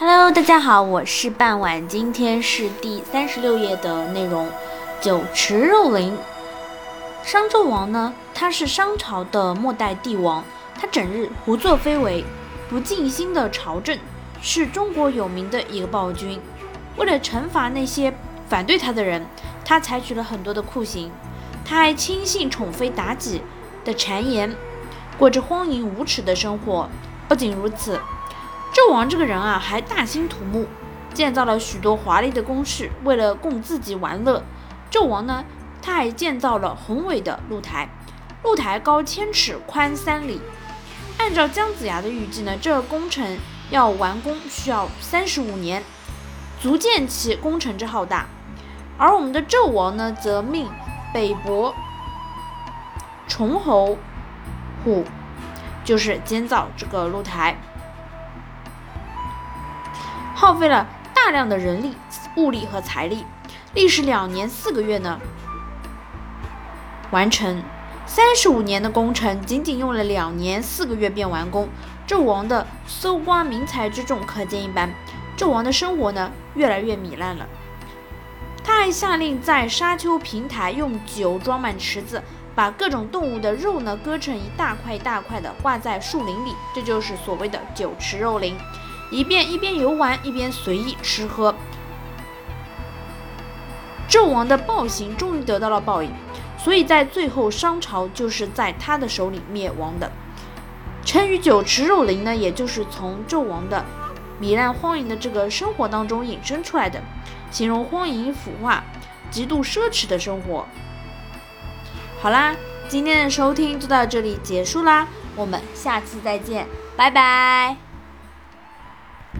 Hello，大家好，我是半晚，今天是第三十六页的内容。酒池肉林，商纣王呢，他是商朝的末代帝王，他整日胡作非为，不尽心的朝政，是中国有名的一个暴君。为了惩罚那些反对他的人，他采取了很多的酷刑，他还轻信宠妃妲己的谗言，过着荒淫无耻的生活。不仅如此。纣王这个人啊，还大兴土木，建造了许多华丽的宫室，为了供自己玩乐。纣王呢，他还建造了宏伟的露台，露台高千尺，宽三里。按照姜子牙的预计呢，这个工程要完工需要三十五年，足见其工程之浩大。而我们的纣王呢，则命北伯崇侯虎，就是建造这个露台。耗费了大量的人力、物力和财力，历时两年四个月呢，完成三十五年的工程，仅仅用了两年四个月便完工。纣王的搜刮民财之重可见一斑。纣王的生活呢，越来越糜烂了。他还下令在沙丘平台用酒装满池子，把各种动物的肉呢割成一大块一大块的，挂在树林里，这就是所谓的酒池肉林。一边一边游玩，一边随意吃喝。纣王的暴行终于得到了报应，所以在最后商朝就是在他的手里灭亡的。成语“酒池肉林”呢，也就是从纣王的糜烂荒淫的这个生活当中引申出来的，形容荒淫腐化、极度奢侈的生活。好啦，今天的收听就到这里结束啦，我们下次再见，拜拜。